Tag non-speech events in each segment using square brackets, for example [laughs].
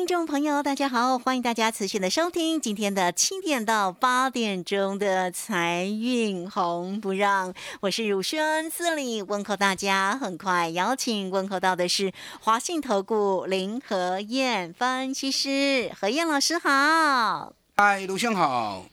听众朋友，大家好，欢迎大家持续的收听今天的七点到八点钟的财运红不让，我是汝轩这里问候大家。很快邀请问候到的是华信投顾林和燕分析师何燕老师好。嗨，卢兄好，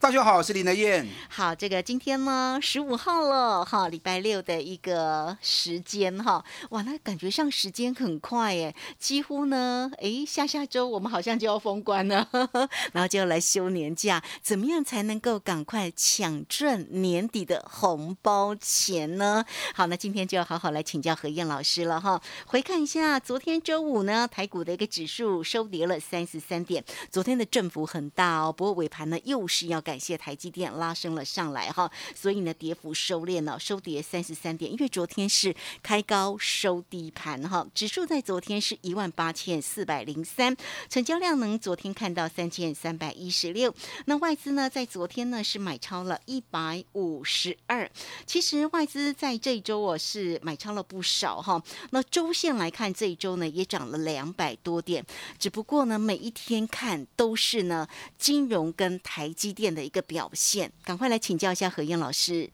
大家好，我是林德燕。好，这个今天呢，十五号了哈，礼拜六的一个时间哈，哇，那感觉上时间很快耶，几乎呢，诶，下下周我们好像就要封关了，呵 [laughs] 呵然后就要来休年假，怎么样才能够赶快抢赚年底的红包钱呢？好，那今天就要好好来请教何燕老师了哈。回看一下昨天周五呢，台股的一个指数收跌了三十三点，昨天的振幅很大哦，不过尾盘呢又是要感谢台积电拉升了上来哈，所以呢跌幅收敛了，收跌三十三点，因为昨天是开高收低盘哈，指数在昨天是一万八千四百零三，成交量能昨天看到三千三百一十六，那外资呢在昨天呢是买超了一百五十二，其实外资在这一周哦是买超了不少哈，那周线来看这一周呢也涨了两百多点，只不过呢每一天看都是呢金融跟台积电的一个表现，赶快来请教一下何燕老师。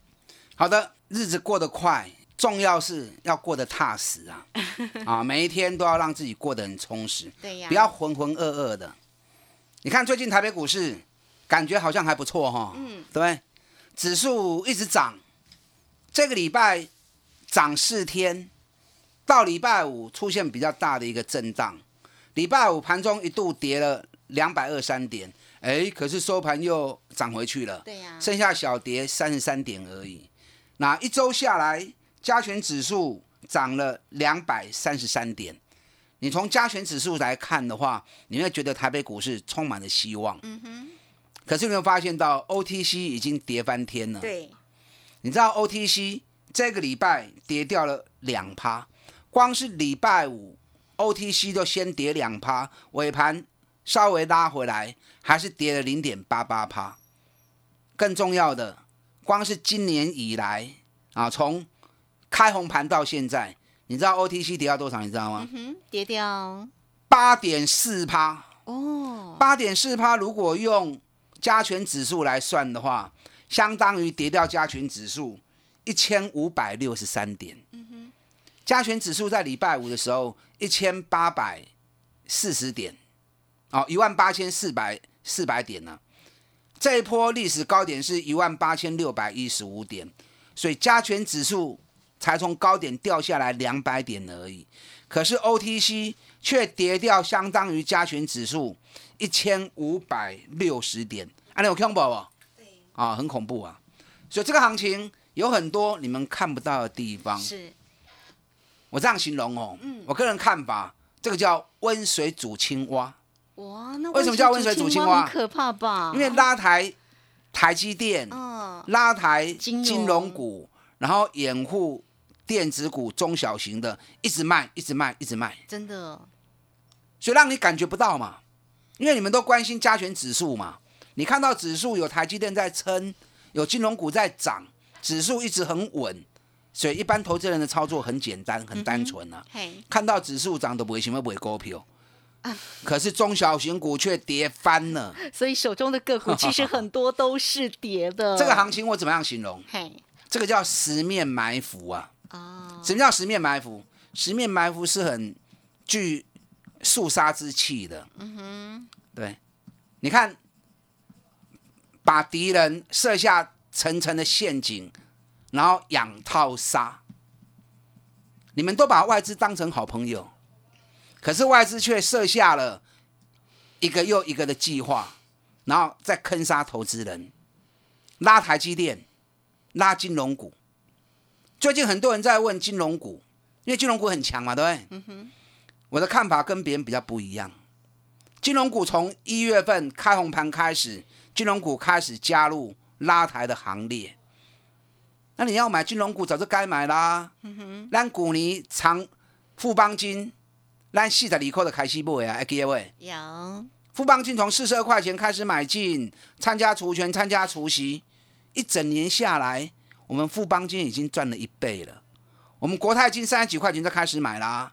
好的，日子过得快，重要是要过得踏实啊！[laughs] 啊，每一天都要让自己过得很充实，对呀不要浑浑噩噩的。你看最近台北股市感觉好像还不错哈、嗯，对不对？指数一直涨，这个礼拜涨四天，到礼拜五出现比较大的一个震荡。礼拜五盘中一度跌了两百二三点，哎，可是收盘又涨回去了。对呀、剩下小跌三十三点而已。那一周下来，加权指数涨了两百三十三点。你从加权指数来看的话，你会觉得台北股市充满了希望。嗯哼，可是你有没有发现到 OTC 已经跌翻天了？对，你知道 OTC 这个礼拜跌掉了两趴，光是礼拜五 OTC 就先跌两趴，尾盘稍微拉回来，还是跌了零点八八趴。更重要的，光是今年以来啊，从开红盘到现在，你知道 OTC 跌到多少？你知道吗？嗯哼，跌掉八点四趴。哦，八点四趴，如果用加权指数来算的话，相当于跌掉加权指数一千五百六十三点。加权指数在礼拜五的时候一千八百四十点，哦，一万八千四百四百点呢、这一波历史高点是一万八千六百一十五点，所以加权指数才从高点掉下来两百点而已。可是 OTC 却跌掉相当于加权指数一千五百六十点，啊，你有看到不？啊，很恐怖啊！所以这个行情有很多你们看不到的地方。是我这样形容哦，嗯我个人看法，这个叫温水煮青蛙，哇，那为什么叫温水煮青蛙很可怕吧？因为拉抬台积电，嗯，拉抬金融股，然后掩护电子股中小型的，一直卖，一直卖，一直卖。真的。所以让你感觉不到嘛，因为你们都关心加权指数嘛，你看到指数有台积电在撑，有金融股在涨，指数一直很稳，所以一般投资人的操作很简单，很单纯啊。嘿，看到指数涨都不会想要买股票，[laughs] 可是中小型股却跌翻了。[laughs] 所以手中的个股其实很多都是跌的。[laughs] 这个行情我怎么样形容？嘿这个叫十面埋伏啊！啊，什么叫十面埋伏？十面埋伏是很具肃杀之气的。嗯哼，对，你看，把敌人设下层层的陷阱，然后养套杀。你们都把外资当成好朋友，可是外资却设下了一个又一个的计划，然后再坑杀投资人，拉台积电，拉金融股。最近很多人在问金融股，因为金融股很强嘛，对不对？嗯哼。我的看法跟别人比较不一样。金融股从一月份开红盘开始，金融股开始加入拉抬的行列。那你要买金融股，早就该买啦。嗯哼。让股尼长富邦金，咱四十二块的开始买啊，还记得未？有。富邦金从四十二块钱开始买进，参加除权，参加除息，一整年下来，我们富邦金已经赚了一倍了。我们国泰金三十几块钱就开始买啦，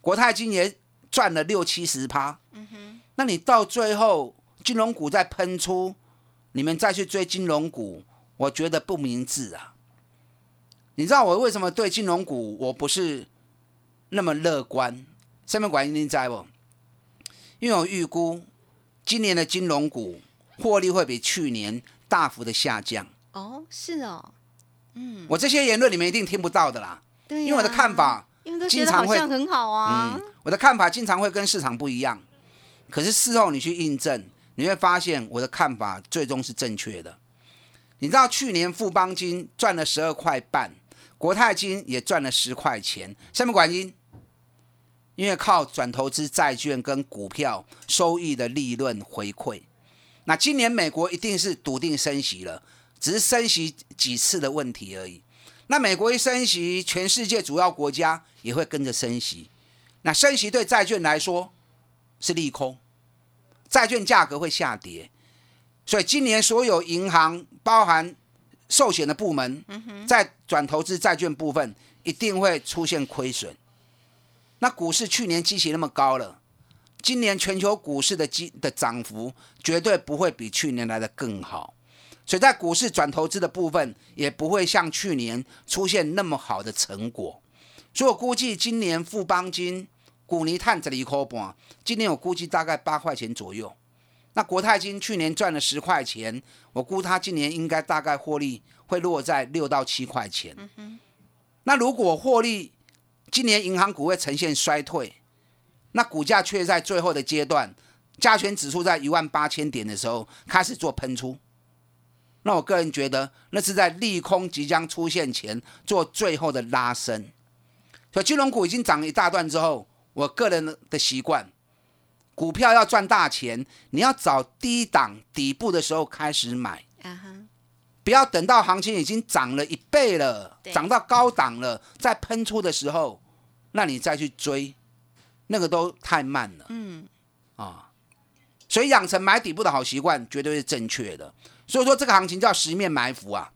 国泰金也赚了六七十趴。嗯哼。那你到最后金融股再喷出，你们再去追金融股，我觉得不明智啊。你知道我为什么对金融股我不是那么乐观？上面管你在不？因为我预估今年的金融股获利会比去年大幅的下降。哦，是哦，嗯，我这些言论你们一定听不到的啦。对，因为我的看法，因为经常会很好啊。嗯，我的看法经常会跟市场不一样，可是事后你去印证，你会发现我的看法最终是正确的。你知道去年富邦金赚了十二块半，国泰金也赚了十块钱，下面管因？因为靠转投资债券跟股票收益的利润回馈，那今年美国一定是笃定升息了，只是升息几次的问题而已。那美国一升息，全世界主要国家也会跟着升息。那升息对债券来说是利空，债券价格会下跌。所以今年所有银行，包含寿险的部门，在转投资债券部分一定会出现亏损。那股市去年基期那么高了，今年全球股市的基的涨幅绝对不会比去年来的更好，所以在股市转投资的部分也不会像去年出现那么好的成果，所以我估计今年富邦金、古尼碳这里一块半，今年我估计大概八块钱左右。那国泰金去年赚了十块钱，我估它今年应该大概获利会落在六到七块钱。那如果获利，今年银行股会呈现衰退，那股价却在最后的阶段，加权指数在一万八千点的时候开始做喷出。那我个人觉得，那是在利空即将出现前做最后的拉升。所以金融股已经涨了一大段之后，我个人的习惯，股票要赚大钱，你要找低档底部的时候开始买。啊哈不要等到行情已经涨了一倍了，涨到高档了，再喷出的时候，那你再去追，那个都太慢了。嗯，啊，所以养成买底部的好习惯绝对是正确的。所以说这个行情叫十面埋伏啊。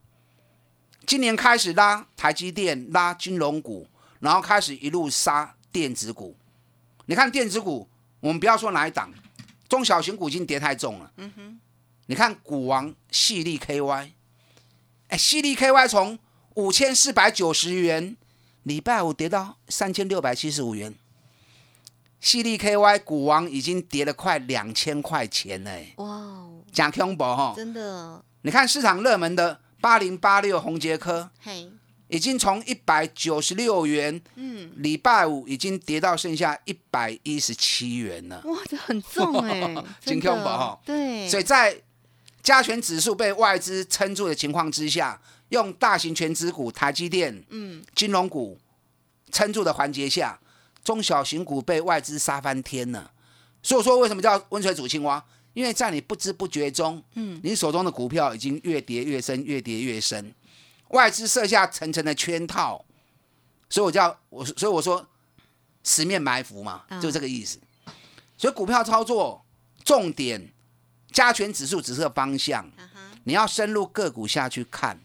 今年开始拉台积电，拉金融股，然后开始一路杀电子股。你看电子股，我们不要说哪一档，中小型股已经跌太重了。嗯哼，你看股王细粒 KY。哎，犀利 KY 从五千四百九十元，礼拜五跌到三千六百七十五元。犀利 KY 股王已经跌了快两千块钱嘞！哇，讲恐怖哈！真的，你看市场热门的八零八六红杰科，嘿，已经从一百九十六元，嗯，礼拜五已经跌到剩下一百一十七元了。哇，这很重哎，[laughs] 真恐怖哈！对，所以在加权指数被外资撑住的情况之下，用大型全指股台积电、嗯，金融股撑住的环节下，中小型股被外资杀翻天了。所以说，为什么叫温水煮青蛙？因为在你不知不觉中，嗯，你手中的股票已经越跌越深，越跌越深，外资设下层层的圈套，所以我叫我，所以我说十面埋伏嘛，就这个意思。所以股票操作重点。加权指数只是个方向，你要深入个股下去看，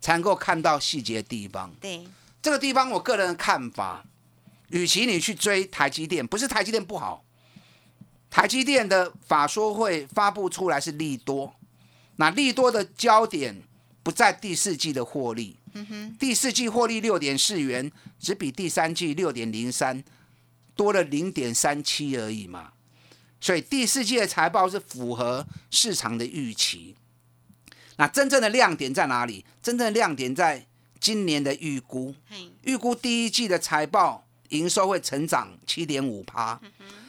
才能够看到细节地方。对这个地方，我个人的看法，与其你去追台积电，不是台积电不好，台积电的法说会发布出来是利多，那利多的焦点不在第四季的获利，第四季获利六点四元，只比第三季六点零三多了零点三七而已嘛。所以第四季的财报是符合市场的预期。那真正的亮点在哪里？真正的亮点在今年的预估。预估第一季的财报营收会成长七点五趴，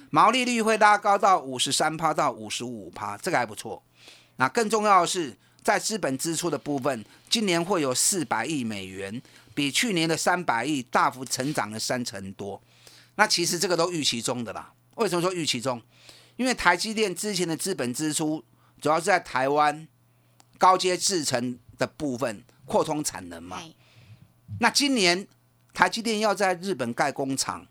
毛利率会拉高到五十三趴到五十五趴，这个还不错。那更重要的是，在资本支出的部分，今年会有四百亿美元比去年的三百亿大幅成长了三成多。那其实这个都预期中的啦。为什么说预期中？因为台积电之前的资本支出主要是在台湾高阶制程的部分扩充产能嘛。哎那今年台积电要在日本盖工厂，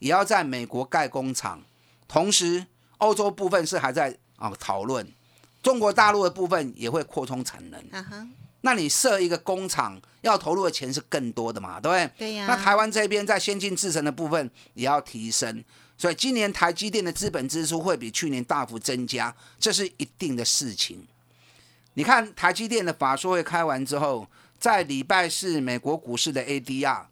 也要在美国盖工厂，同时欧洲部分是还在啊讨论，中国大陆的部分也会扩充产能。那你设一个工厂，要投入的钱是更多的嘛，对不对？对呀那台湾这边在先进制程的部分也要提升，所以今年台积电的资本支出会比去年大幅增加，这是一定的事情。你看台积电的法说会开完之后，在礼拜四美国股市的 ADR，、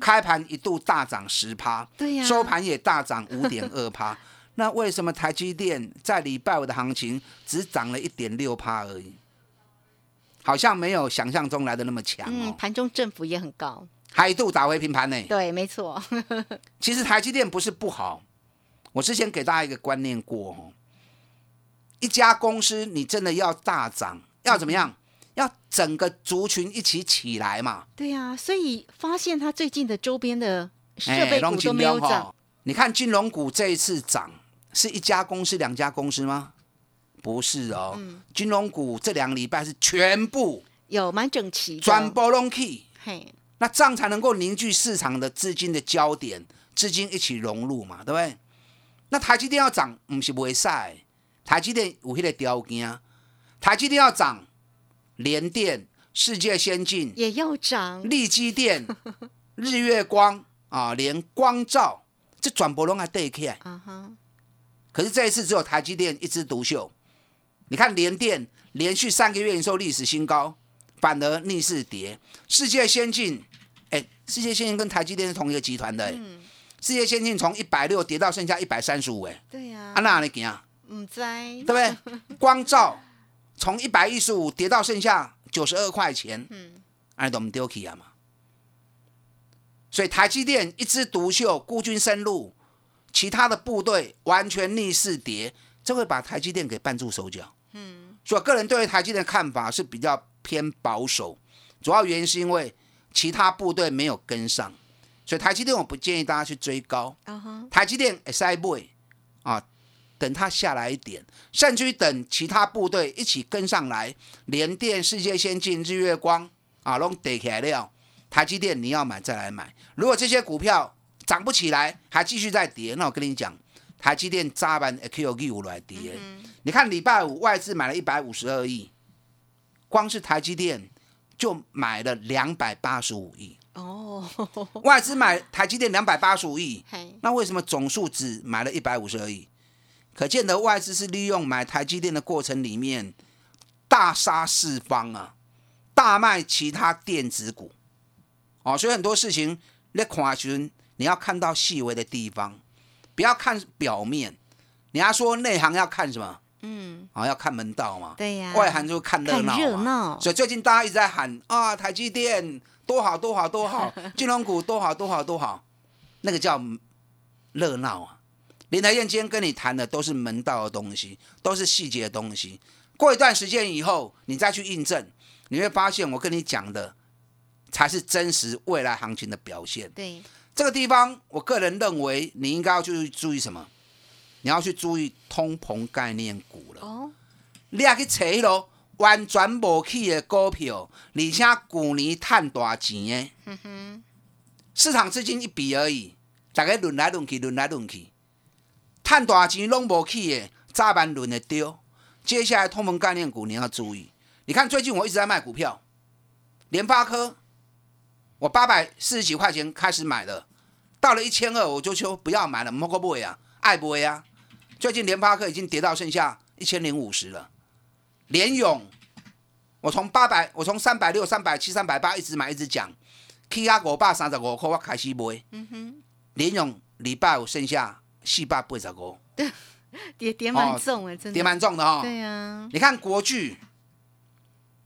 开盘一度大涨十趴，对呀收盘也大涨五点二趴。[laughs] 那为什么台积电在礼拜五的行情只涨了一点六趴而已？好像没有想象中来的那么强嗯，哦，盘中振幅也很高，还一度打回平盘呢。对，没错，其实台积电不是不好，我之前给大家一个观念过哦，一家公司你真的要大涨，要怎么样？要整个族群一起起来嘛。对呀、所以发现它最近的周边的设哎备股都没有涨，你看金融股这一次涨，是一家公司、两家公司吗？不是哦，嗯金融股这两个礼拜是全部有蛮整齐的，转波拢去，嘿，那这样才能够凝聚市场的资金的焦点，资金一起融入嘛，对不对？那台积电要涨，不是不会晒，台积电有迄个条件，台积电要涨，联电、世界先进、也要涨，力基电、[laughs] 日月光啊，连光照这转播拢还对起来。啊哈，可是这一次只有台积电一枝独秀。你看联电连续三个月营收历史新高，反而逆势跌。世界先进，哎，世界先进跟台积电是同一个集团的、哎嗯，世界先进从一百六跌到剩下一百三十五，哎，对呀、啊那你行，唔知，对对不对？光照从一百一十五跌到剩下九十二块钱，嗯，哎，都唔丢弃啊嘛。所以台积电一枝独秀，孤军深入，其他的部队完全逆势跌，这会把台积电给绊住手脚。嗯，所以我个人对于台积电的看法是比较偏保守，主要原因是因为其他部队没有跟上，所以台积电我不建议大家去追高。台积电 S I boy 啊，等它下来一点，甚至于等其他部队一起跟上来，联电、世界先进、日月光啊，拢跌起来了，台积电你要买再来买。如果这些股票涨不起来，还继续在跌，那我跟你讲，台积电早晚会 Q 五来跌的。你看礼拜五外资买了一百五十二亿，光是台积电就买了两百八十五亿，哦，外资买台积电两百八十五亿。那为什么总数只买了一百五十二亿？可见的外资是利用买台积电的过程里面大杀四方啊，大卖其他电子股。哦，所以很多事情你看的时候你要看到细微的地方，不要看表面。你要说内行要看什么？嗯，啊、要看门道嘛。对呀、外行就看热闹。热闹，所以最近大家一直在喊啊，台积电多好多好多好，[laughs] 金融股多好多好多好，那个叫热闹啊。林台燕今天跟你谈的都是门道的东西，都是细节的东西。过一段时间以后，你再去印证，你会发现我跟你讲的才是真实未来行情的表现。对，这个地方，我个人认为你应该要去注意什么？你要去注意通膨概念股了。哦，你也去找迄落完全无去的股票，而且去年赚大钱的，嗯哼，市场资金一笔而已，大家轮来轮去，轮来轮去，赚大钱拢无去的，早晚轮的丢。接下来通膨概念股你要注意，你看最近我一直在卖股票，联发科，我八百四十几块钱开始买的，到了一千二我就说不要买了，莫个不啊，爱不会啊。最近联发科已经跌到剩下一千零五十了，联勇，我从八百，我从三百六、三百七、三百八一直买一直讲，起啊五百三十五块我开始买，嗯哼，联勇礼拜五剩下四百八十五，[laughs] 跌跌蛮哦重哎，真的，跌蛮重的哈、对呀、你看国巨，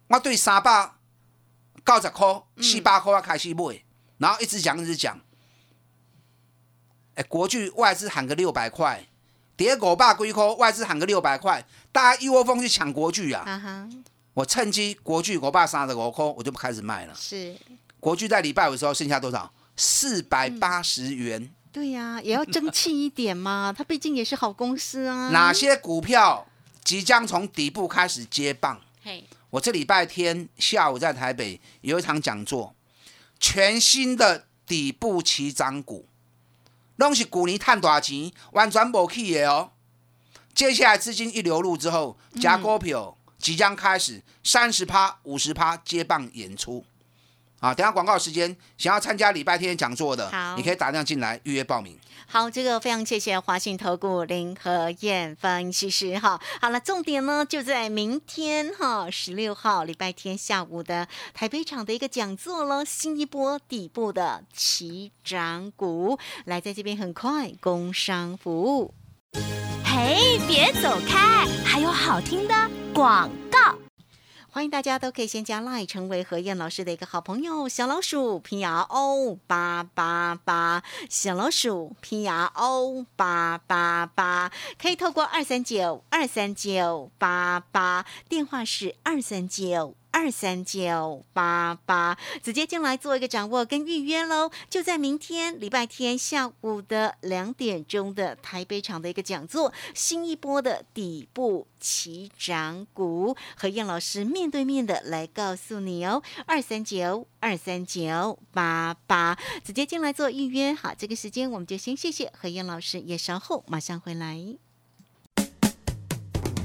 我对三百九十块、四百块我开始买，然后一直讲一直讲。哎，国巨外资喊个六百块，跌五百几块，外资喊个六百块，大家一窝蜂去抢国巨啊！我趁机国巨五百三十五块，我就开始卖了。是，国巨在礼拜五的时候剩下多少？四百八十元。对呀、也要争气一点嘛，[laughs] 它毕竟也是好公司啊。哪些股票即将从底部开始接棒？嘿，我这礼拜天下午在台北有一场讲座，全新的底部起涨股，拢是旧年赚大钱，完全无去的哦。接下来资金一流入之后，假股票即将开始三十趴、五十趴接棒演出。啊，等下广告时间，想要参加礼拜天讲座的好，你可以打电话进来预约报名。好，这个非常谢谢华信投顾林和燕分析师哈。好了，重点呢就在明天哈，十六号礼拜天下午的台北场的一个讲座了，新一波底部的起涨股，来在这边很快工商服务。嘿，别走开，还有好听的广告。欢迎大家都可以先加 line 成为何燕老师的一个好朋友，小老鼠拼牙 O 八八八，小老鼠拼牙 O 八八八，可以透过二三九二三九八八，电话是二三九。二三九八八，直接进来做一个掌握跟预约喽，就在明天礼拜天下午的两点钟的台北场的一个讲座，新一波的底部起涨股，何燕老师面对面的来告诉你哦，二三九二三九八八，直接进来做预约。好，这个时间我们就先谢谢何燕老师，也稍后马上回来。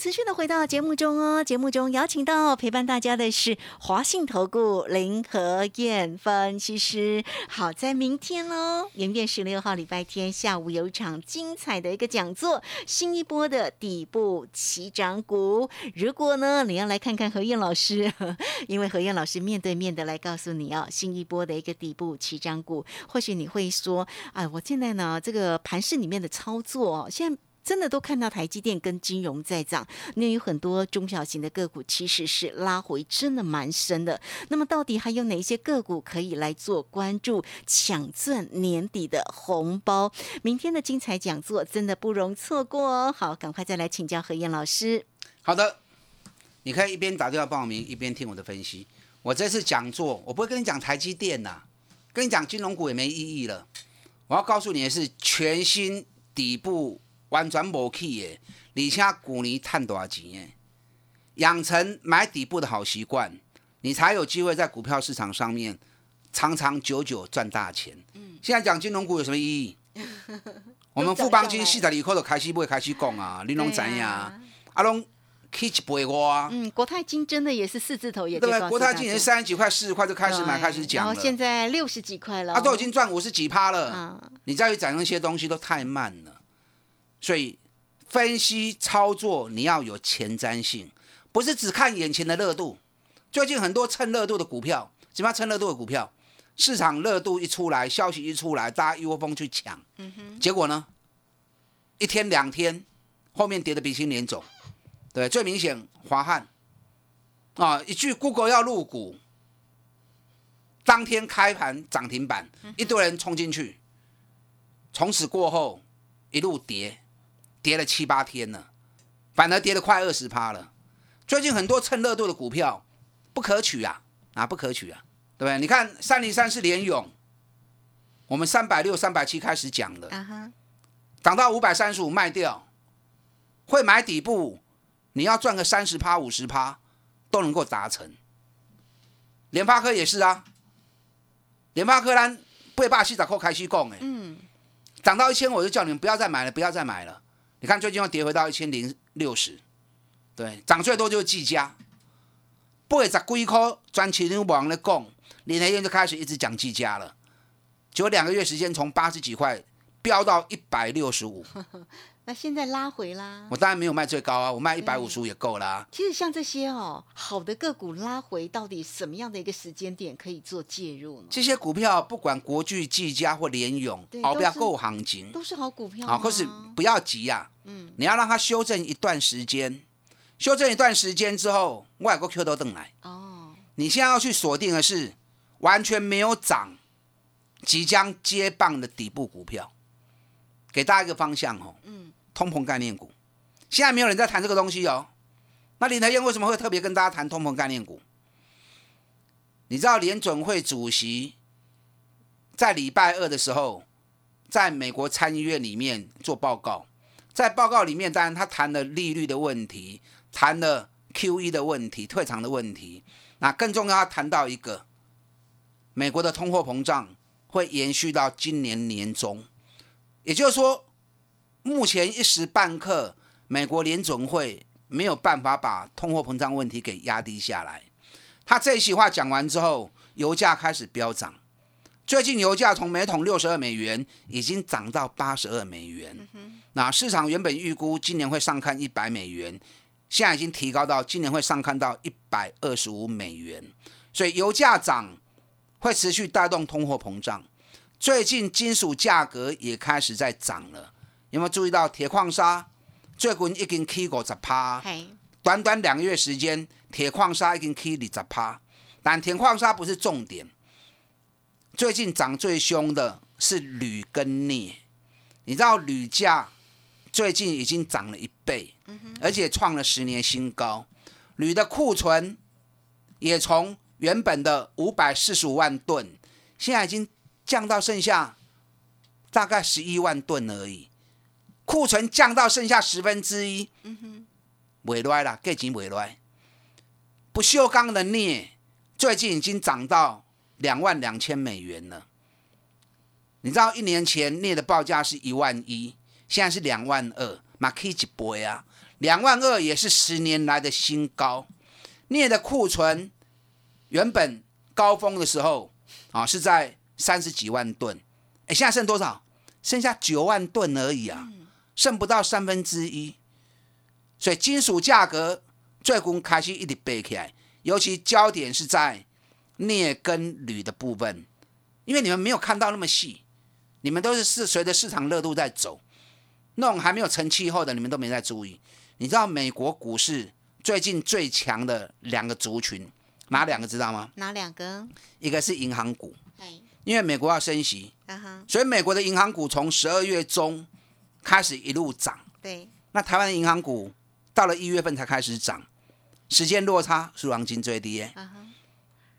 持续的回到节目中哦。节目中邀请到陪伴大家的是华信投顾林和燕分析师。好，在明天呢，元月十六号礼拜天下午有一场精彩的一个讲座，新一波的底部起涨股。如果呢你要来看看何燕老师，[laughs] 因为何燕老师面对面的来告诉你哦，新一波的一个底部起涨股，或许你会说，哎，我现在呢这个盘市里面的操作哦，现在。真的都看到台积电跟金融在涨，那有很多中小型的个股其实是拉回真的蛮深的。那么到底还有哪些个股可以来做关注，抢赚年底的红包？明天的精彩讲座真的不容错过哦！好，赶快再来请教何燕老师。好的，你可以一边打电话报名，一边听我的分析。我这次讲座，我不会跟你讲台积电呐、跟你讲金融股也没意义了。我要告诉你的是，全新底部完全无去的，而且股年赚多少钱的，养成买底部的好习惯，你才有机会在股票市场上面长长久久赚大钱。现在讲金融股有什么意义？[laughs] 我们富邦金四十二块就开始买，开始讲啊，你拢知影，啊，拢去一倍我啊。嗯，国泰金真的也是四字头，也对国泰金也是三十几块、四十块就开始买、对开始讲了。然后，现在六十几块了，他都已经赚五十几趴了。啊，你再去讲那些东西都太慢了，所以分析操作你要有前瞻性，不是只看眼前的热度。最近很多蹭热度的股票，什么蹭热度的股票？市场热度一出来，消息一出来，大家一窝蜂去抢，结果呢，一天两天，后面跌得鼻青脸肿。对，最明显华汉啊，一句 Google 要入股，当天开盘涨停板，一堆人冲进去，从此过后一路跌，跌了七八天了，反而跌了快二十趴了。最近很多蹭热度的股票不可取啊，啊不可取啊，对不对？你看三零三是联勇，我们三百六、三百七开始讲了，啊哈，涨到五百三十五卖掉，会买底部，你要赚个三十趴、五十趴都能够达成。联发科也是啊，联发科咱八百四十块开始讲诶，嗯，涨到一千我就叫你们不要再买了，不要再买了。你看最近又跌回到一千零六十，对，涨最多就是技嘉，八十几块，专期牛王在讲，林台燕就开始一直讲技嘉了，结果两个月时间从八十几块飙到一百六十五，[laughs] 那现在拉回啦。我当然没有卖最高啊，我卖一百五十五也够啦。其实像这些哦，好的个股拉回，到底什么样的一个时间点可以做介入呢？这些股票不管国巨、技嘉或联咏对，熬不要够行情都是好股票啊，可是不要急呀、嗯，你要让它修正一段时间，修正一段时间之后，外国 Q 都登来。哦，你现在要去锁定的是完全没有涨，即将接棒的底部股票，给大家一个方向哦。嗯，通膨概念股，现在没有人在谈这个东西哦。那林台燕为什么会特别跟大家谈通膨概念股？你知道联准会主席在礼拜二的时候，在美国参议院里面做报告，在报告里面，当然他谈了利率的问题，谈了 Q E 的问题、退场的问题。那更重要，他谈到一个美国的通货膨胀会延续到今年年中，也就是说，目前一时半刻，美国联准会没有办法把通货膨胀问题给压低下来。他这一席话讲完之后，油价开始飙涨。最近油价从每桶六十二美元已经涨到八十二美元。那市场原本预估今年会上看一百美元，现在已经提高到今年会上看到一百二十五美元。所以油价涨会持续带动通货膨胀。最近金属价格也开始在涨了，有没有注意到铁矿砂最近已经起五十趴？短短两个月时间，铁矿砂已经起二十趴。但铁矿砂不是重点，最近涨最凶的是铝跟镍。你知道铝价最近已经涨了一倍，而且创了十年新高。铝的库存也从原本的五百四十五万吨，现在已经降到剩下大概十一万吨而已。库存降到剩下十分之一，嗯哼袂赖啦，价钱袂赖。不锈钢的镍最近已经涨到两万两千美元了。你知道一年前镍的报价是一万一，现在是两万二，马可以几倍啊？两万二也是十年来的新高。镍的库存原本高峰的时候啊是在三十几万吨，哎，现在剩多少？剩下九万吨而已啊，剩不到三分之一。所以金属价格最近开始一直背起来，尤其焦点是在镍跟铝的部分，因为你们没有看到那么细，你们都是是随着市场热度在走，那种还没有成气候的，你们都没在注意。你知道美国股市最近最强的两个族群哪两个知道吗？哪两个？一个是银行股，哎，因为美国要升息，啊哈，所以美国的银行股从十二月中开始一路涨。对，那台湾的银行股到了一月份才开始涨，时间落差是黄金最低耶。啊哈，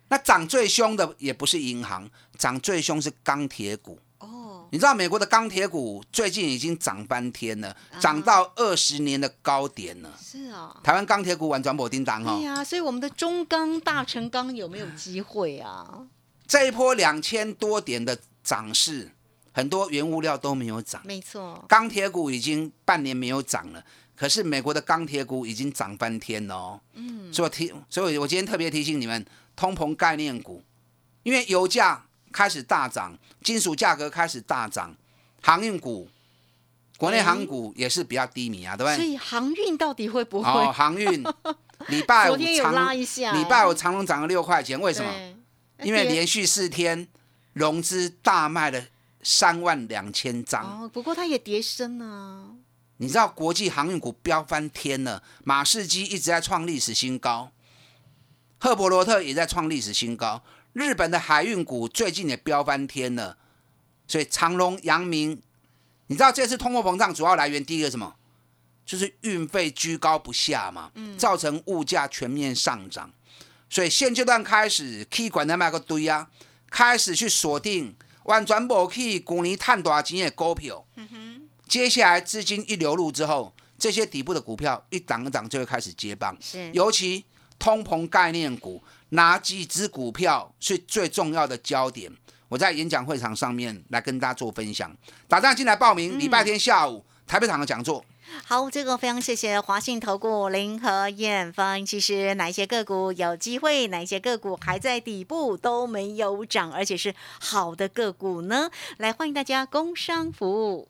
那涨最凶的也不是银行，涨最凶是钢铁股。哦，你知道美国的钢铁股最近已经涨翻天了，涨到二十年的高点了。是哦。台湾钢铁股玩转播叮当哦，对呀、所以我们的中钢、大成钢有没有机会啊？这一波两千多点的涨势，很多原物料都没有涨，没错，钢铁股已经半年没有涨了。可是美国的钢铁股已经涨翻天了哦，嗯，所以我提，所以我今天特别提醒你们，通膨概念股，因为油价开始大涨，金属价格开始大涨，航运股，国内航股也是比较低迷啊，对不对？所以航运到底会不会？哦，航运，[laughs] 礼拜五长拉一下礼拜五长隆涨了六块钱，为什么？对因为跌连续四天融资大卖了三万两千张。哦，不过它也跌升啊。你知道国际航运股飙翻天了，马士基一直在创历史新高，赫伯罗特也在创历史新高，日本的海运股最近也飙翻天了，所以长隆、阳明，你知道这次通货膨胀主要来源第一个什么？就是运费居高不下嘛，造成物价全面上涨，所以现阶段开始 key 管的卖个堆啊，开始去锁定完全无去去年探大钱的股票。接下来资金一流入之后，这些底部的股票一档一档就会开始接棒。是尤其通膨概念股，哪几只股票是最重要的焦点？我在演讲会场上面来跟大家做分享。打仗进来报名，礼拜天下午台北场的讲座。好，这个非常谢谢华信投顾林和燕分析师，哪一些个股有机会，哪一些个股还在底部都没有涨，而且是好的个股呢？来，欢迎大家工商服务。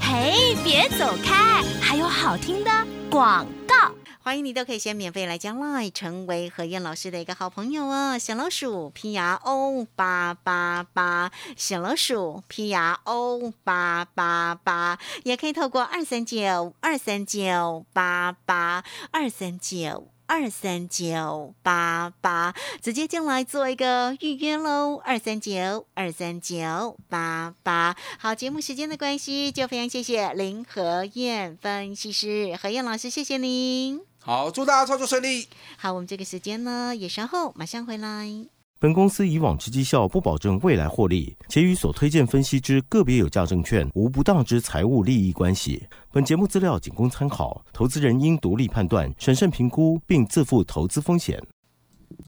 嘿，别走开，还有好听的广告。欢迎你都可以先免费来加 Line，成为何燕老师的一个好朋友哦。小老鼠 P R O 八八八，小老鼠 P R O 八八八，也可以透过二三九二三九八八二三九。二三九八八，直接进来做一个预约喽。二三九二三九八八，好，节目时间的关系，就非常谢谢林和燕分析师何燕老师，谢谢您。好，祝大家操作顺利。好，我们这个时间呢，也稍后马上回来。本公司以往之绩效不保证未来获利，且与所推荐分析之个别有价证券无不当之财务利益关系。本节目资料仅供参考，投资人应独立判断、审慎评估，并自负投资风险。